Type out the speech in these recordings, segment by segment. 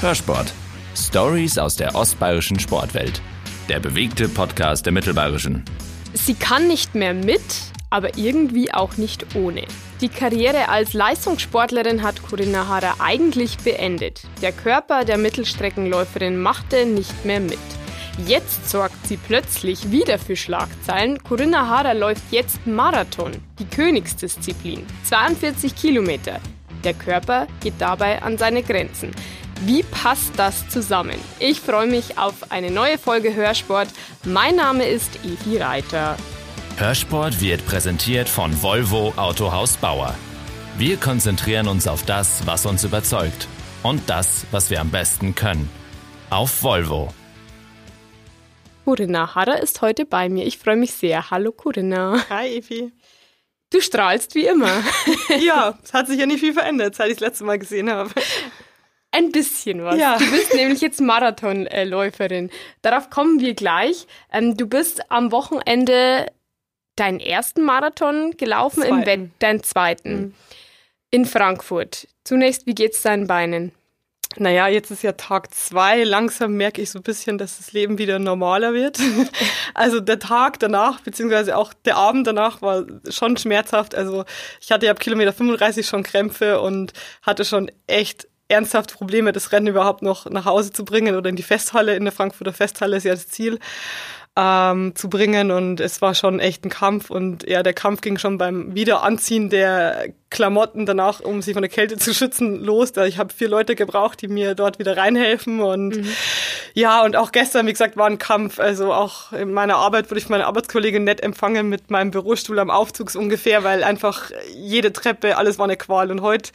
Hörsport. Stories aus der ostbayerischen Sportwelt. Der bewegte Podcast der Mittelbayerischen. Sie kann nicht mehr mit, aber irgendwie auch nicht ohne. Die Karriere als Leistungssportlerin hat Corinna Harrer eigentlich beendet. Der Körper der Mittelstreckenläuferin machte nicht mehr mit. Jetzt sorgt sie plötzlich wieder für Schlagzeilen. Corinna Harrer läuft jetzt Marathon, die Königsdisziplin. 42 Kilometer. Der Körper geht dabei an seine Grenzen. Wie passt das zusammen? Ich freue mich auf eine neue Folge Hörsport. Mein Name ist Evi Reiter. Hörsport wird präsentiert von Volvo Autohaus Bauer. Wir konzentrieren uns auf das, was uns überzeugt und das, was wir am besten können. Auf Volvo. Corinna Harrer ist heute bei mir. Ich freue mich sehr. Hallo Corinna. Hi Evi. Du strahlst wie immer. ja, es hat sich ja nicht viel verändert, seit ich das letzte Mal gesehen habe. Ein bisschen was. Ja. Du bist nämlich jetzt Marathonläuferin. Darauf kommen wir gleich. Ähm, du bist am Wochenende deinen ersten Marathon gelaufen, zweiten. im Wett, deinen zweiten. Mhm. In Frankfurt. Zunächst, wie geht's deinen Beinen? Naja, jetzt ist ja Tag zwei. Langsam merke ich so ein bisschen, dass das Leben wieder normaler wird. Also der Tag danach, beziehungsweise auch der Abend danach war schon schmerzhaft. Also ich hatte ja ab Kilometer 35 schon Krämpfe und hatte schon echt ernsthaft Probleme, das Rennen überhaupt noch nach Hause zu bringen oder in die Festhalle, in der Frankfurter Festhalle ist ja das Ziel, ähm, zu bringen. Und es war schon echt ein Kampf. Und ja, der Kampf ging schon beim Wiederanziehen der Klamotten danach, um sich von der Kälte zu schützen, los. Ich habe vier Leute gebraucht, die mir dort wieder reinhelfen. Und mhm. ja, und auch gestern, wie gesagt, war ein Kampf. Also auch in meiner Arbeit wurde ich meine Arbeitskollegin nett empfangen mit meinem Bürostuhl am Aufzug ungefähr, weil einfach jede Treppe, alles war eine Qual. Und heute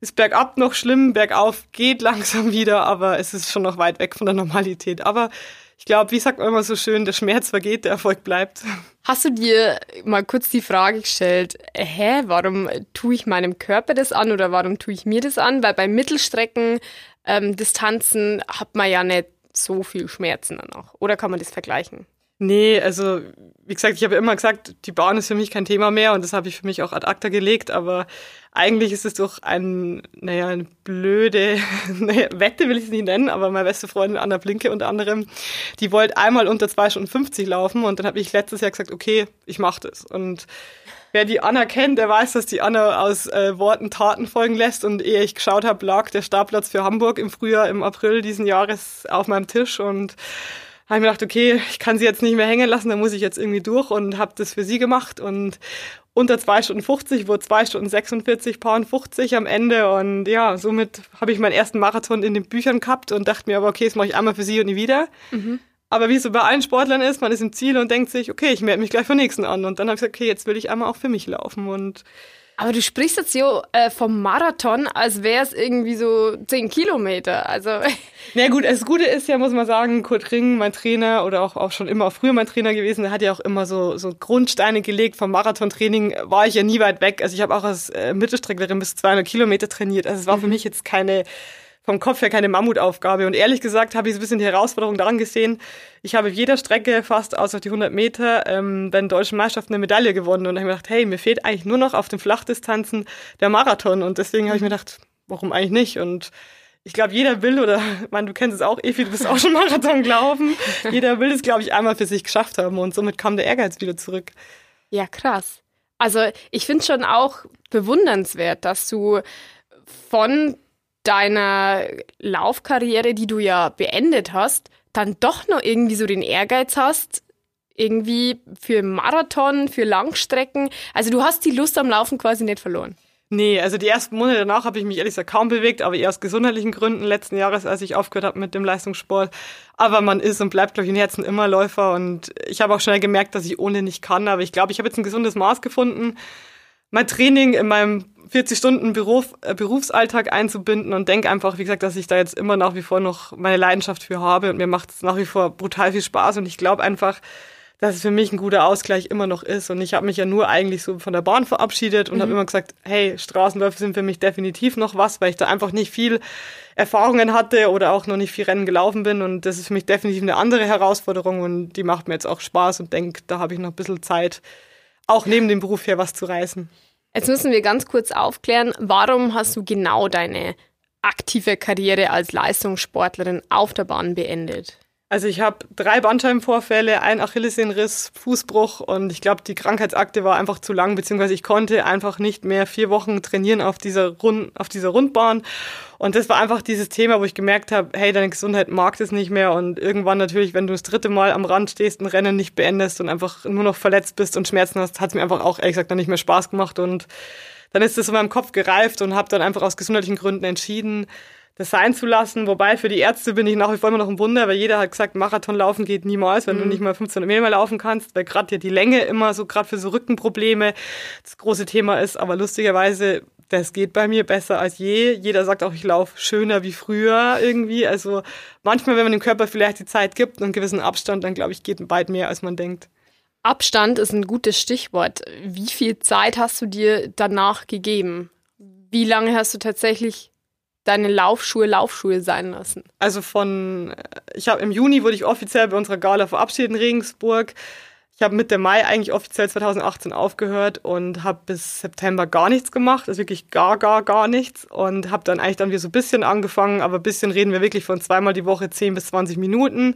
ist bergab noch schlimm, bergauf geht langsam wieder, aber es ist schon noch weit weg von der Normalität. Aber ich glaube, wie sagt man immer so schön, der Schmerz vergeht, der Erfolg bleibt. Hast du dir mal kurz die Frage gestellt, hä, warum tue ich meinem Körper das an oder warum tue ich mir das an? Weil bei Mittelstrecken ähm, Distanzen hat man ja nicht so viel Schmerzen danach. Oder kann man das vergleichen? Nee, also wie gesagt, ich habe immer gesagt, die Bahn ist für mich kein Thema mehr und das habe ich für mich auch ad acta gelegt, aber eigentlich ist es doch ein, naja, eine blöde naja, Wette, will ich es nicht nennen, aber meine beste Freundin Anna Blinke unter anderem, die wollte einmal unter 2 Stunden 50 laufen und dann habe ich letztes Jahr gesagt, okay, ich mache das. Und wer die Anna kennt, der weiß, dass die Anna aus äh, Worten Taten folgen lässt und ehe ich geschaut habe, lag der Startplatz für Hamburg im Frühjahr, im April diesen Jahres auf meinem Tisch und habe ich mir gedacht, okay, ich kann sie jetzt nicht mehr hängen lassen, da muss ich jetzt irgendwie durch und habe das für sie gemacht und unter zwei Stunden 50 wurde zwei Stunden 46, Paar 50 am Ende und ja, somit habe ich meinen ersten Marathon in den Büchern gehabt und dachte mir aber, okay, das mache ich einmal für sie und nie wieder. Mhm. Aber wie es so bei allen Sportlern ist, man ist im Ziel und denkt sich, okay, ich melde mich gleich für nächsten an. Und dann habe ich gesagt, okay, jetzt will ich einmal auch für mich laufen. Und aber du sprichst jetzt so äh, vom Marathon, als wäre es irgendwie so zehn Kilometer. Also. Na gut, das Gute ist ja, muss man sagen, Kurt Ring, mein Trainer oder auch, auch schon immer früher mein Trainer gewesen, der hat ja auch immer so, so Grundsteine gelegt. Vom Marathontraining war ich ja nie weit weg. Also ich habe auch als äh, Mittelstrecklerin bis 200 Kilometer trainiert. Also es war für mhm. mich jetzt keine vom Kopf her keine Mammutaufgabe. Und ehrlich gesagt habe ich so ein bisschen die Herausforderung daran gesehen, ich habe auf jeder Strecke fast außer die 100 Meter ähm, bei den deutschen Meisterschaften eine Medaille gewonnen. Und da habe ich mir gedacht, hey, mir fehlt eigentlich nur noch auf den Flachdistanzen der Marathon. Und deswegen habe ich mir gedacht, warum eigentlich nicht? Und ich glaube, jeder will, oder man, du kennst es auch, Evi, du bist auch schon Marathon gelaufen. jeder will es, glaube ich, einmal für sich geschafft haben. Und somit kam der Ehrgeiz wieder zurück. Ja, krass. Also ich finde es schon auch bewundernswert, dass du von deiner Laufkarriere, die du ja beendet hast, dann doch noch irgendwie so den Ehrgeiz hast, irgendwie für Marathon, für Langstrecken. Also du hast die Lust am Laufen quasi nicht verloren. Nee, also die ersten Monate danach habe ich mich ehrlich gesagt kaum bewegt, aber eher aus gesundheitlichen Gründen letzten Jahres, als ich aufgehört habe mit dem Leistungssport. Aber man ist und bleibt, glaube ich, im Herzen immer Läufer und ich habe auch schnell gemerkt, dass ich ohne nicht kann. Aber ich glaube, ich habe jetzt ein gesundes Maß gefunden, mein Training in meinem 40 Stunden Beruf, äh, Berufsalltag einzubinden und denke einfach, wie gesagt, dass ich da jetzt immer nach wie vor noch meine Leidenschaft für habe und mir macht es nach wie vor brutal viel Spaß und ich glaube einfach, dass es für mich ein guter Ausgleich immer noch ist und ich habe mich ja nur eigentlich so von der Bahn verabschiedet und mhm. habe immer gesagt, hey, Straßenläufe sind für mich definitiv noch was, weil ich da einfach nicht viel Erfahrungen hatte oder auch noch nicht viel Rennen gelaufen bin und das ist für mich definitiv eine andere Herausforderung und die macht mir jetzt auch Spaß und denke, da habe ich noch ein bisschen Zeit, auch neben dem Beruf her was zu reißen. Jetzt müssen wir ganz kurz aufklären, warum hast du genau deine aktive Karriere als Leistungssportlerin auf der Bahn beendet? Also ich habe drei Bandscheibenvorfälle, ein Achillessehnenriss, Fußbruch und ich glaube, die Krankheitsakte war einfach zu lang, beziehungsweise ich konnte einfach nicht mehr vier Wochen trainieren auf dieser, Rund, auf dieser Rundbahn. Und das war einfach dieses Thema, wo ich gemerkt habe, hey, deine Gesundheit mag das nicht mehr. Und irgendwann natürlich, wenn du das dritte Mal am Rand stehst, ein Rennen nicht beendest und einfach nur noch verletzt bist und Schmerzen hast, hat es mir einfach auch ehrlich gesagt dann nicht mehr Spaß gemacht. Und dann ist das in meinem Kopf gereift und habe dann einfach aus gesundheitlichen Gründen entschieden, das sein zu lassen. Wobei für die Ärzte bin ich nach wie vor immer noch ein Wunder, weil jeder hat gesagt, Marathon laufen geht niemals, wenn mhm. du nicht mal 1500 Meter laufen kannst, weil gerade ja die Länge immer so, gerade für so Rückenprobleme das große Thema ist. Aber lustigerweise, das geht bei mir besser als je. Jeder sagt auch, ich laufe schöner wie früher irgendwie. Also manchmal, wenn man dem Körper vielleicht die Zeit gibt und einen gewissen Abstand, dann glaube ich, geht bald mehr, als man denkt. Abstand ist ein gutes Stichwort. Wie viel Zeit hast du dir danach gegeben? Wie lange hast du tatsächlich deine Laufschuhe Laufschuhe sein lassen? Also von, ich habe im Juni wurde ich offiziell bei unserer Gala verabschiedet in Regensburg. Ich habe Mitte Mai eigentlich offiziell 2018 aufgehört und habe bis September gar nichts gemacht, also wirklich gar, gar, gar nichts und habe dann eigentlich dann wieder so ein bisschen angefangen, aber ein bisschen reden wir wirklich von zweimal die Woche 10 bis 20 Minuten.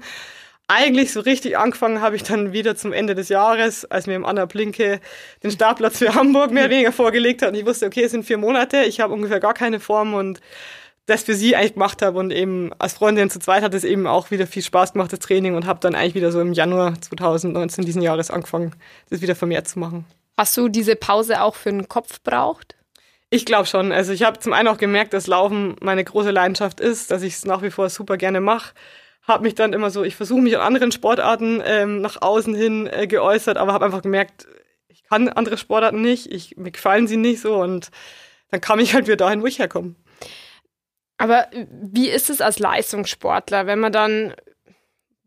Eigentlich so richtig angefangen habe ich dann wieder zum Ende des Jahres, als mir im Anna Blinke den Startplatz für Hamburg mehr oder weniger vorgelegt hat und ich wusste, okay, es sind vier Monate, ich habe ungefähr gar keine Form und das für sie eigentlich gemacht habe und eben als Freundin zu zweit hat es eben auch wieder viel Spaß gemacht, das Training und habe dann eigentlich wieder so im Januar 2019 diesen Jahres angefangen, das wieder vermehrt zu machen. Hast du diese Pause auch für den Kopf braucht? Ich glaube schon. Also ich habe zum einen auch gemerkt, dass Laufen meine große Leidenschaft ist, dass ich es nach wie vor super gerne mache. Habe mich dann immer so, ich versuche mich an anderen Sportarten ähm, nach außen hin äh, geäußert, aber habe einfach gemerkt, ich kann andere Sportarten nicht, ich, mir gefallen sie nicht so und dann kam ich halt wieder dahin, wo ich herkomme. Aber wie ist es als Leistungssportler, wenn man dann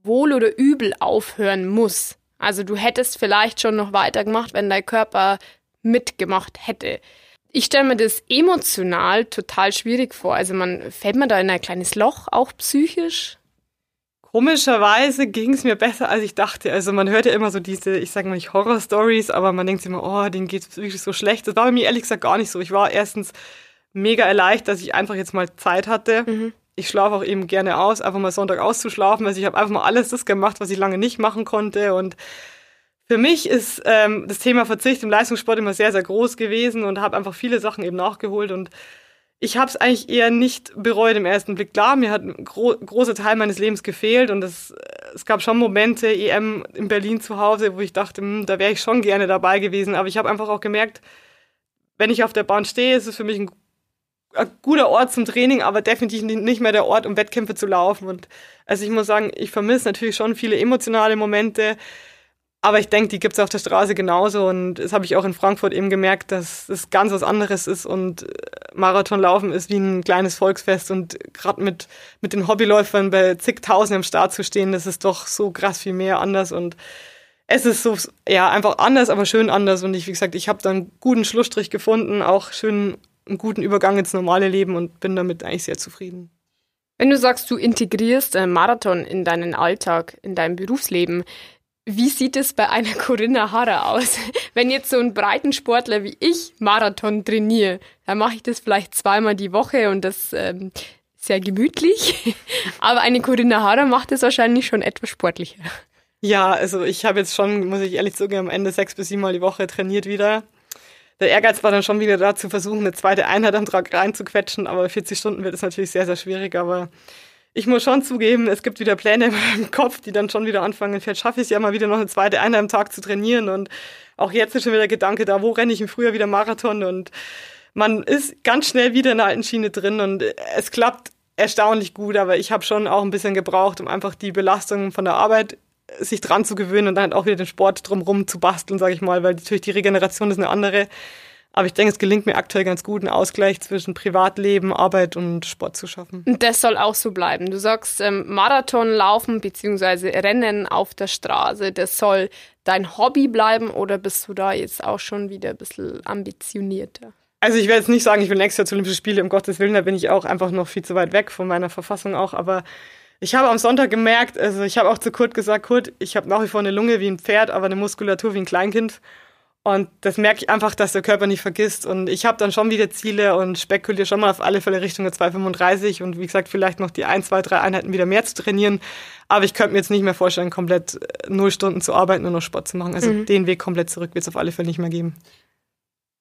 wohl oder übel aufhören muss? Also du hättest vielleicht schon noch weitergemacht, wenn dein Körper mitgemacht hätte. Ich stelle mir das emotional total schwierig vor. Also man fällt man da in ein kleines Loch, auch psychisch? Komischerweise ging es mir besser, als ich dachte. Also man hört ja immer so diese, ich sage mal nicht Horror-Stories, aber man denkt sich immer, oh, denen geht es wirklich so schlecht. Das war bei mir ehrlich gesagt gar nicht so. Ich war erstens mega erleichtert, dass ich einfach jetzt mal Zeit hatte. Mhm. Ich schlafe auch eben gerne aus, einfach mal Sonntag auszuschlafen. Also ich habe einfach mal alles das gemacht, was ich lange nicht machen konnte. Und für mich ist ähm, das Thema Verzicht im Leistungssport immer sehr, sehr groß gewesen und habe einfach viele Sachen eben nachgeholt. Und ich habe es eigentlich eher nicht bereut im ersten Blick. Klar, mir hat ein gro großer Teil meines Lebens gefehlt und es, es gab schon Momente, EM in Berlin zu Hause, wo ich dachte, hm, da wäre ich schon gerne dabei gewesen. Aber ich habe einfach auch gemerkt, wenn ich auf der Bahn stehe, ist es für mich ein ein guter Ort zum Training, aber definitiv nicht mehr der Ort, um Wettkämpfe zu laufen. Und also ich muss sagen, ich vermisse natürlich schon viele emotionale Momente, aber ich denke, die gibt es auf der Straße genauso. Und das habe ich auch in Frankfurt eben gemerkt, dass es ganz was anderes ist und äh, Marathonlaufen ist wie ein kleines Volksfest und gerade mit, mit den Hobbyläufern bei zigtausend am Start zu stehen, das ist doch so krass viel mehr anders und es ist so, ja, einfach anders, aber schön anders. Und ich, wie gesagt, ich habe dann einen guten Schlussstrich gefunden, auch schön einen guten Übergang ins normale Leben und bin damit eigentlich sehr zufrieden. Wenn du sagst, du integrierst einen Marathon in deinen Alltag, in dein Berufsleben, wie sieht es bei einer Corinna Harrer aus? Wenn jetzt so ein Breitensportler wie ich Marathon trainiere, dann mache ich das vielleicht zweimal die Woche und das ähm, sehr gemütlich. Aber eine Corinna Harrer macht es wahrscheinlich schon etwas sportlicher. Ja, also ich habe jetzt schon, muss ich ehrlich zugeben, am Ende sechs bis siebenmal die Woche trainiert wieder der Ehrgeiz war dann schon wieder da, zu versuchen, eine zweite Einheit am Tag reinzuquetschen, aber 40 Stunden wird es natürlich sehr, sehr schwierig, aber ich muss schon zugeben, es gibt wieder Pläne im Kopf, die dann schon wieder anfangen. Vielleicht schaffe ich es ja mal wieder noch eine zweite Einheit am Tag zu trainieren und auch jetzt ist schon wieder der Gedanke da, wo renne ich im Frühjahr wieder Marathon und man ist ganz schnell wieder in der alten Schiene drin und es klappt erstaunlich gut, aber ich habe schon auch ein bisschen gebraucht, um einfach die Belastung von der Arbeit sich dran zu gewöhnen und dann halt auch wieder den Sport drumherum zu basteln, sage ich mal, weil natürlich die Regeneration ist eine andere. Aber ich denke, es gelingt mir aktuell ganz gut, einen Ausgleich zwischen Privatleben, Arbeit und Sport zu schaffen. Und das soll auch so bleiben. Du sagst, ähm, Marathon laufen bzw. Rennen auf der Straße, das soll dein Hobby bleiben oder bist du da jetzt auch schon wieder ein bisschen ambitionierter? Also ich werde jetzt nicht sagen, ich will nächstes Jahr zu Olympischen Spiele, um Gottes Willen, da bin ich auch einfach noch viel zu weit weg von meiner Verfassung auch, aber ich habe am Sonntag gemerkt, also ich habe auch zu Kurt gesagt, Kurt, ich habe nach wie vor eine Lunge wie ein Pferd, aber eine Muskulatur wie ein Kleinkind. Und das merke ich einfach, dass der Körper nicht vergisst. Und ich habe dann schon wieder Ziele und spekuliere schon mal auf alle Fälle Richtung der 235 und wie gesagt, vielleicht noch die ein, zwei, drei Einheiten wieder mehr zu trainieren. Aber ich könnte mir jetzt nicht mehr vorstellen, komplett äh, null Stunden zu arbeiten und noch Sport zu machen. Also mhm. den Weg komplett zurück wird es auf alle Fälle nicht mehr geben.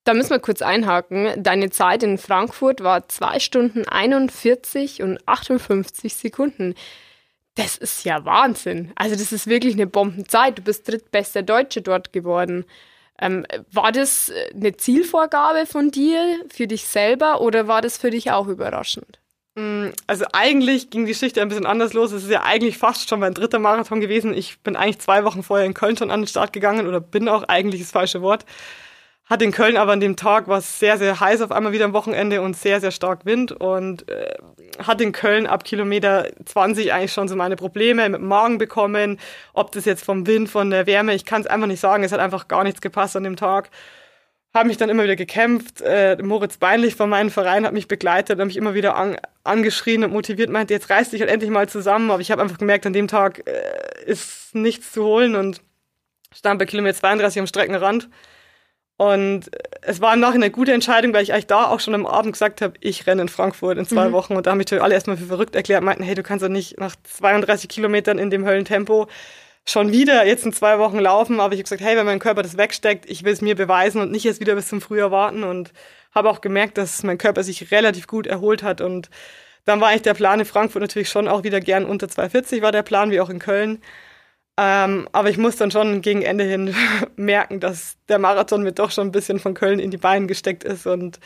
Da müssen wir kurz einhaken. Deine Zeit in Frankfurt war 2 Stunden 41 und 58 Sekunden. Das ist ja Wahnsinn. Also das ist wirklich eine Bombenzeit. Du bist drittbester Deutsche dort geworden. Ähm, war das eine Zielvorgabe von dir für dich selber oder war das für dich auch überraschend? Mm, also eigentlich ging die Geschichte ein bisschen anders los. Es ist ja eigentlich fast schon mein dritter Marathon gewesen. Ich bin eigentlich zwei Wochen vorher in Köln schon an den Start gegangen oder bin auch eigentlich das falsche Wort. Hat in Köln aber an dem Tag war es sehr, sehr heiß auf einmal wieder am Wochenende und sehr, sehr stark Wind und äh, hat in Köln ab Kilometer 20 eigentlich schon so meine Probleme mit dem Magen bekommen. Ob das jetzt vom Wind, von der Wärme, ich kann es einfach nicht sagen. Es hat einfach gar nichts gepasst an dem Tag. Habe mich dann immer wieder gekämpft. Äh, Moritz Beinlich von meinem Verein hat mich begleitet, hat mich immer wieder an, angeschrien und motiviert, meinte, jetzt reiß dich halt endlich mal zusammen. Aber ich habe einfach gemerkt, an dem Tag äh, ist nichts zu holen und stand bei Kilometer 32 am Streckenrand und es war im Nachhinein eine gute Entscheidung, weil ich eigentlich da auch schon am Abend gesagt habe, ich renne in Frankfurt in zwei mhm. Wochen. Und da haben mich alle erstmal für verrückt erklärt, meinten, hey, du kannst doch nicht nach 32 Kilometern in dem Höllentempo schon wieder jetzt in zwei Wochen laufen. Aber ich habe gesagt, hey, wenn mein Körper das wegsteckt, ich will es mir beweisen und nicht jetzt wieder bis zum Frühjahr warten. Und habe auch gemerkt, dass mein Körper sich relativ gut erholt hat. Und dann war eigentlich der Plan in Frankfurt natürlich schon auch wieder gern unter 240 war der Plan, wie auch in Köln. Ähm, aber ich muss dann schon gegen Ende hin merken, dass der Marathon mir doch schon ein bisschen von Köln in die Beine gesteckt ist und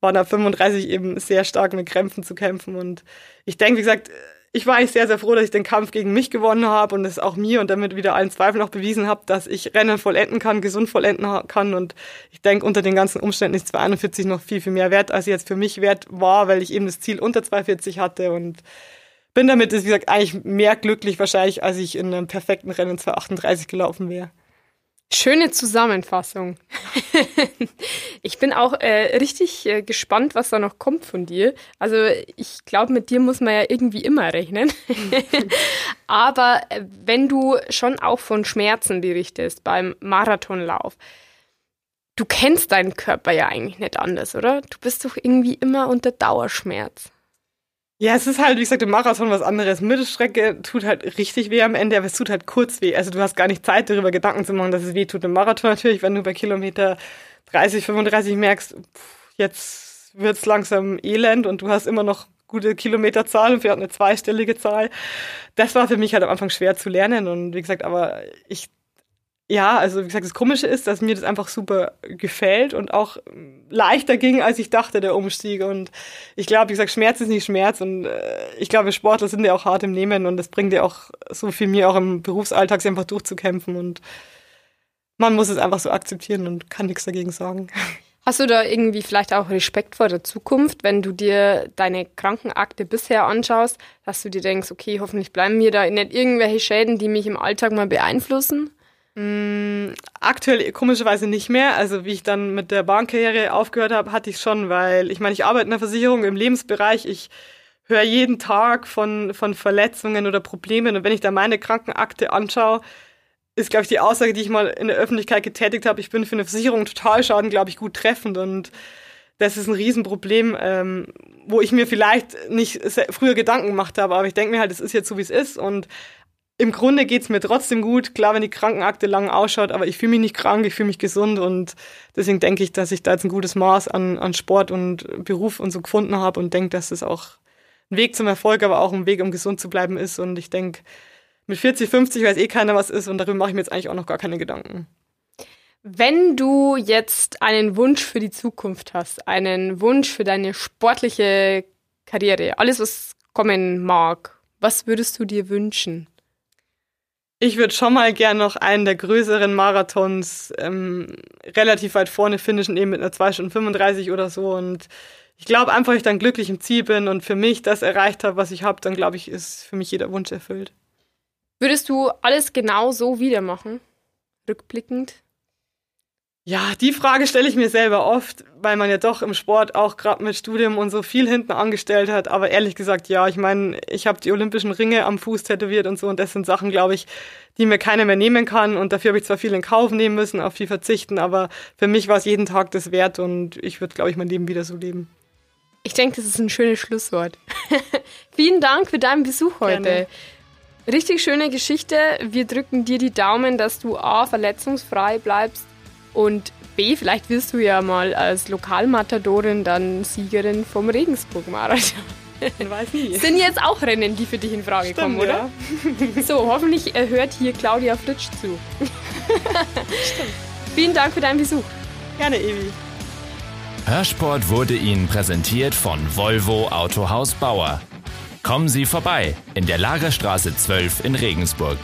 war da 35 eben sehr stark mit Krämpfen zu kämpfen. Und ich denke, wie gesagt, ich war eigentlich sehr, sehr froh, dass ich den Kampf gegen mich gewonnen habe und es auch mir und damit wieder allen Zweifeln auch bewiesen habe, dass ich Rennen vollenden kann, gesund vollenden kann. Und ich denke, unter den ganzen Umständen ist 241 noch viel, viel mehr wert, als sie jetzt für mich wert war, weil ich eben das Ziel unter 240 hatte und bin damit, wie gesagt, eigentlich mehr glücklich wahrscheinlich, als ich in einem perfekten Rennen 238 gelaufen wäre. Schöne Zusammenfassung. ich bin auch äh, richtig äh, gespannt, was da noch kommt von dir. Also ich glaube, mit dir muss man ja irgendwie immer rechnen. Aber äh, wenn du schon auch von Schmerzen berichtest beim Marathonlauf, du kennst deinen Körper ja eigentlich nicht anders, oder? Du bist doch irgendwie immer unter Dauerschmerz. Ja, es ist halt, wie gesagt, im Marathon was anderes. Mittelstrecke tut halt richtig weh am Ende, aber es tut halt kurz weh. Also du hast gar nicht Zeit, darüber Gedanken zu machen, dass es weh tut. Im Marathon natürlich, wenn du bei Kilometer 30, 35 merkst, pff, jetzt wird's langsam elend und du hast immer noch gute Kilometerzahl und vielleicht eine zweistellige Zahl. Das war für mich halt am Anfang schwer zu lernen und wie gesagt, aber ich ja, also wie gesagt, das Komische ist, dass mir das einfach super gefällt und auch leichter ging, als ich dachte, der Umstieg. Und ich glaube, wie gesagt, Schmerz ist nicht Schmerz. Und äh, ich glaube, Sportler sind ja auch hart im Nehmen und das bringt ja auch so viel mir auch im Berufsalltag, sich einfach durchzukämpfen. Und man muss es einfach so akzeptieren und kann nichts dagegen sagen. Hast du da irgendwie vielleicht auch Respekt vor der Zukunft, wenn du dir deine Krankenakte bisher anschaust, dass du dir denkst, okay, hoffentlich bleiben mir da nicht irgendwelche Schäden, die mich im Alltag mal beeinflussen? Mm, aktuell komischerweise nicht mehr. Also wie ich dann mit der Bahnkarriere aufgehört habe, hatte ich schon, weil ich meine, ich arbeite in der Versicherung im Lebensbereich. Ich höre jeden Tag von, von Verletzungen oder Problemen. Und wenn ich da meine Krankenakte anschaue, ist, glaube ich, die Aussage, die ich mal in der Öffentlichkeit getätigt habe, ich bin für eine Versicherung Totalschaden, glaube ich, gut treffend. Und das ist ein Riesenproblem, ähm, wo ich mir vielleicht nicht früher Gedanken gemacht habe. Aber ich denke mir halt, es ist jetzt so, wie es ist. Und im Grunde geht's mir trotzdem gut. Klar, wenn die Krankenakte lang ausschaut, aber ich fühle mich nicht krank, ich fühle mich gesund und deswegen denke ich, dass ich da jetzt ein gutes Maß an, an Sport und Beruf und so gefunden habe und denke, dass es auch ein Weg zum Erfolg, aber auch ein Weg, um gesund zu bleiben ist. Und ich denke, mit 40, 50 weiß eh keiner, was ist und darüber mache ich mir jetzt eigentlich auch noch gar keine Gedanken. Wenn du jetzt einen Wunsch für die Zukunft hast, einen Wunsch für deine sportliche Karriere, alles, was kommen mag, was würdest du dir wünschen? Ich würde schon mal gern noch einen der größeren Marathons ähm, relativ weit vorne finishen, eben mit einer 2 Stunden 35 oder so. Und ich glaube einfach, ich dann glücklich im Ziel bin und für mich das erreicht habe, was ich habe, dann glaube ich, ist für mich jeder Wunsch erfüllt. Würdest du alles genau so wieder machen? Rückblickend? Ja, die Frage stelle ich mir selber oft, weil man ja doch im Sport auch gerade mit Studium und so viel hinten angestellt hat. Aber ehrlich gesagt, ja, ich meine, ich habe die olympischen Ringe am Fuß tätowiert und so und das sind Sachen, glaube ich, die mir keiner mehr nehmen kann. Und dafür habe ich zwar viel in Kauf nehmen müssen, auf viel verzichten, aber für mich war es jeden Tag das wert und ich würde, glaube ich, mein Leben wieder so leben. Ich denke, das ist ein schönes Schlusswort. Vielen Dank für deinen Besuch heute. Gerne. Richtig schöne Geschichte. Wir drücken dir die Daumen, dass du A, verletzungsfrei bleibst und B, vielleicht wirst du ja mal als Lokalmatadorin dann Siegerin vom Regensburg-Marathon. Man weiß nie. Sind jetzt auch Rennen, die für dich in Frage Stimmt, kommen, oder? Ja. So, hoffentlich hört hier Claudia Fritsch zu. Stimmt. Vielen Dank für deinen Besuch. Gerne, Evi. Hörsport wurde Ihnen präsentiert von Volvo Autohaus Bauer. Kommen Sie vorbei in der Lagerstraße 12 in Regensburg.